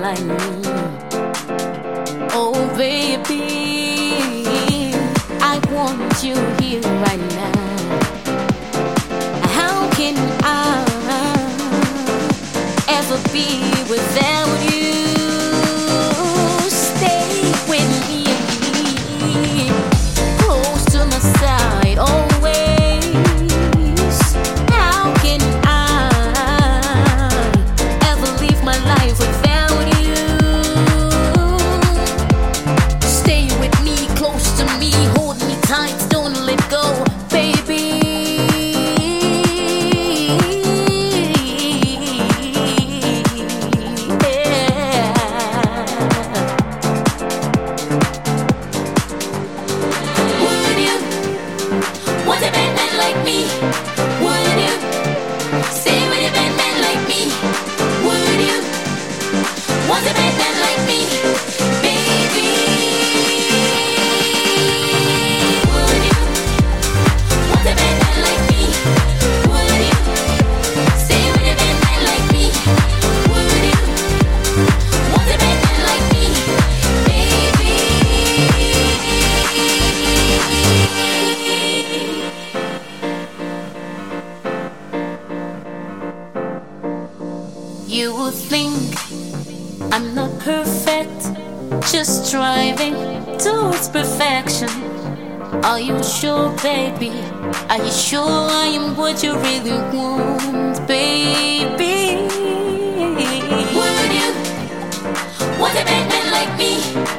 like me. Oh, baby, I want you here right now. How can I ever be without you? I'm not perfect, just striving towards perfection. Are you sure, baby? Are you sure I am what you really want, baby? Would you want a man like me?